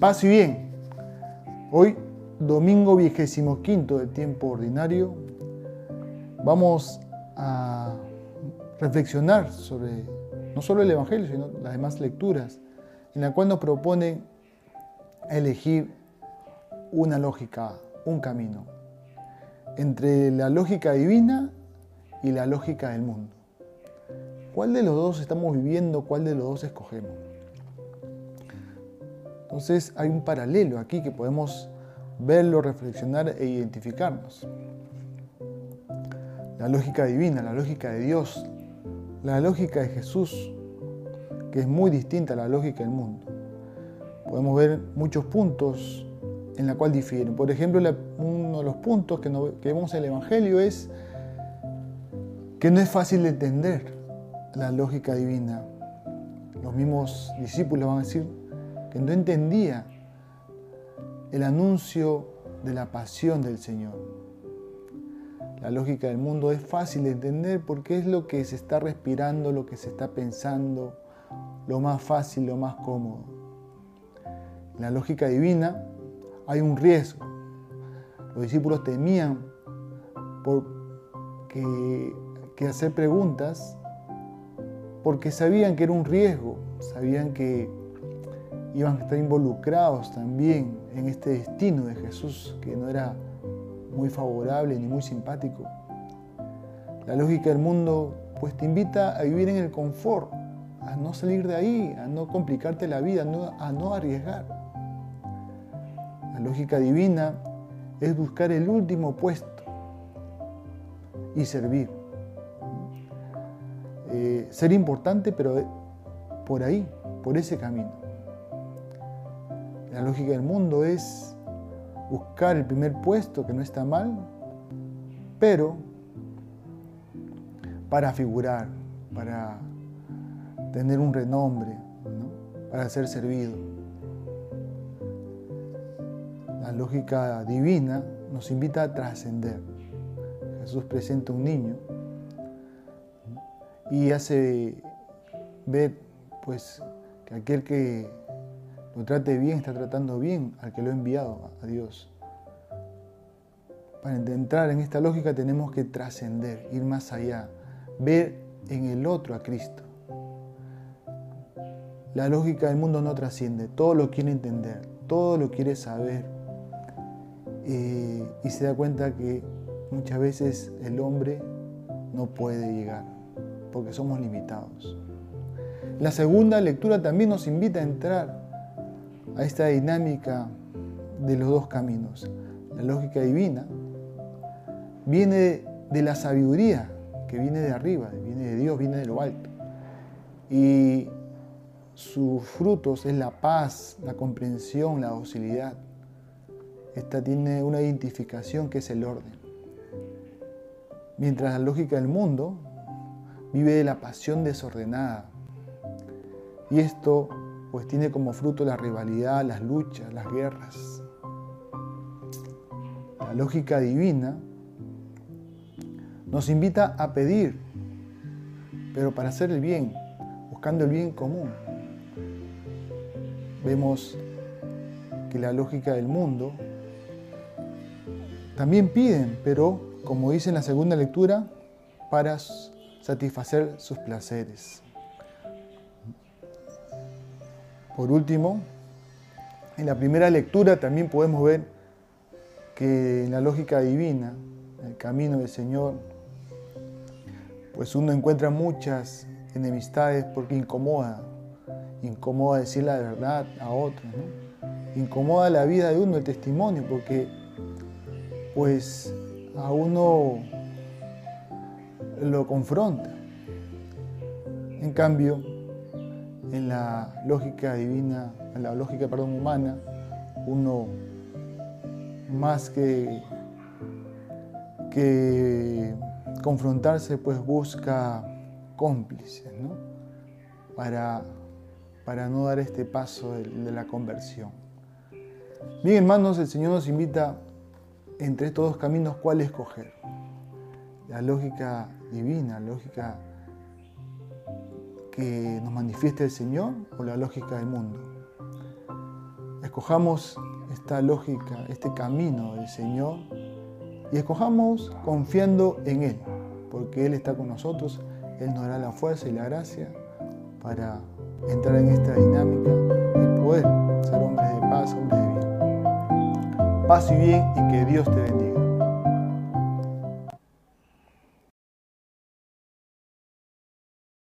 Paz y bien. Hoy, domingo vigésimo quinto del tiempo ordinario, vamos a reflexionar sobre no solo el Evangelio, sino las demás lecturas, en la cual nos propone elegir una lógica, un camino, entre la lógica divina y la lógica del mundo. ¿Cuál de los dos estamos viviendo? ¿Cuál de los dos escogemos? Entonces hay un paralelo aquí que podemos verlo, reflexionar e identificarnos. La lógica divina, la lógica de Dios, la lógica de Jesús, que es muy distinta a la lógica del mundo. Podemos ver muchos puntos en la cual difieren. Por ejemplo, uno de los puntos que, vemos en el Evangelio es que no es fácil de entender la lógica divina. Los mismos discípulos van a decir, que no entendía el anuncio de la pasión del Señor. La lógica del mundo es fácil de entender porque es lo que se está respirando, lo que se está pensando, lo más fácil, lo más cómodo. En la lógica divina hay un riesgo. Los discípulos temían por que, que hacer preguntas porque sabían que era un riesgo, sabían que iban a estar involucrados también en este destino de Jesús que no era muy favorable ni muy simpático. La lógica del mundo pues te invita a vivir en el confort, a no salir de ahí, a no complicarte la vida, a no arriesgar. La lógica divina es buscar el último puesto y servir. Eh, ser importante, pero por ahí, por ese camino. La lógica del mundo es buscar el primer puesto, que no está mal, pero para figurar, para tener un renombre, para ser servido. La lógica divina nos invita a trascender. Jesús presenta un niño y hace ver pues que aquel que lo trate bien, está tratando bien al que lo ha enviado a Dios. Para entrar en esta lógica tenemos que trascender, ir más allá, ver en el otro a Cristo. La lógica del mundo no trasciende, todo lo quiere entender, todo lo quiere saber. Eh, y se da cuenta que muchas veces el hombre no puede llegar, porque somos limitados. La segunda lectura también nos invita a entrar a esta dinámica de los dos caminos. La lógica divina viene de la sabiduría que viene de arriba, viene de Dios, viene de lo alto. Y sus frutos es la paz, la comprensión, la docilidad. Esta tiene una identificación que es el orden. Mientras la lógica del mundo vive de la pasión desordenada. Y esto pues tiene como fruto la rivalidad, las luchas, las guerras. La lógica divina nos invita a pedir, pero para hacer el bien, buscando el bien común. Vemos que la lógica del mundo también piden, pero como dice en la segunda lectura, para satisfacer sus placeres. Por último, en la primera lectura también podemos ver que en la lógica divina, el camino del Señor, pues uno encuentra muchas enemistades porque incomoda, incomoda decir la verdad a otros, incomoda la vida de uno, el testimonio, porque pues a uno lo confronta. En cambio, en la lógica divina, en la lógica, perdón, humana, uno más que, que confrontarse, pues busca cómplices, ¿no? Para, para no dar este paso de, la conversión. Bien, hermanos, el Señor nos invita entre estos dos caminos cuál escoger. La lógica divina, la lógica que nos manifieste el Señor o la lógica del mundo. escojamos esta lógica, este camino del Señor y escojamos confiando en Él, porque Él está con nosotros, Él nos dará la fuerza y la gracia para entrar en esta dinámica y poder ser hombres de paz, hombres de bien. Paz y bien y que Dios te bendiga.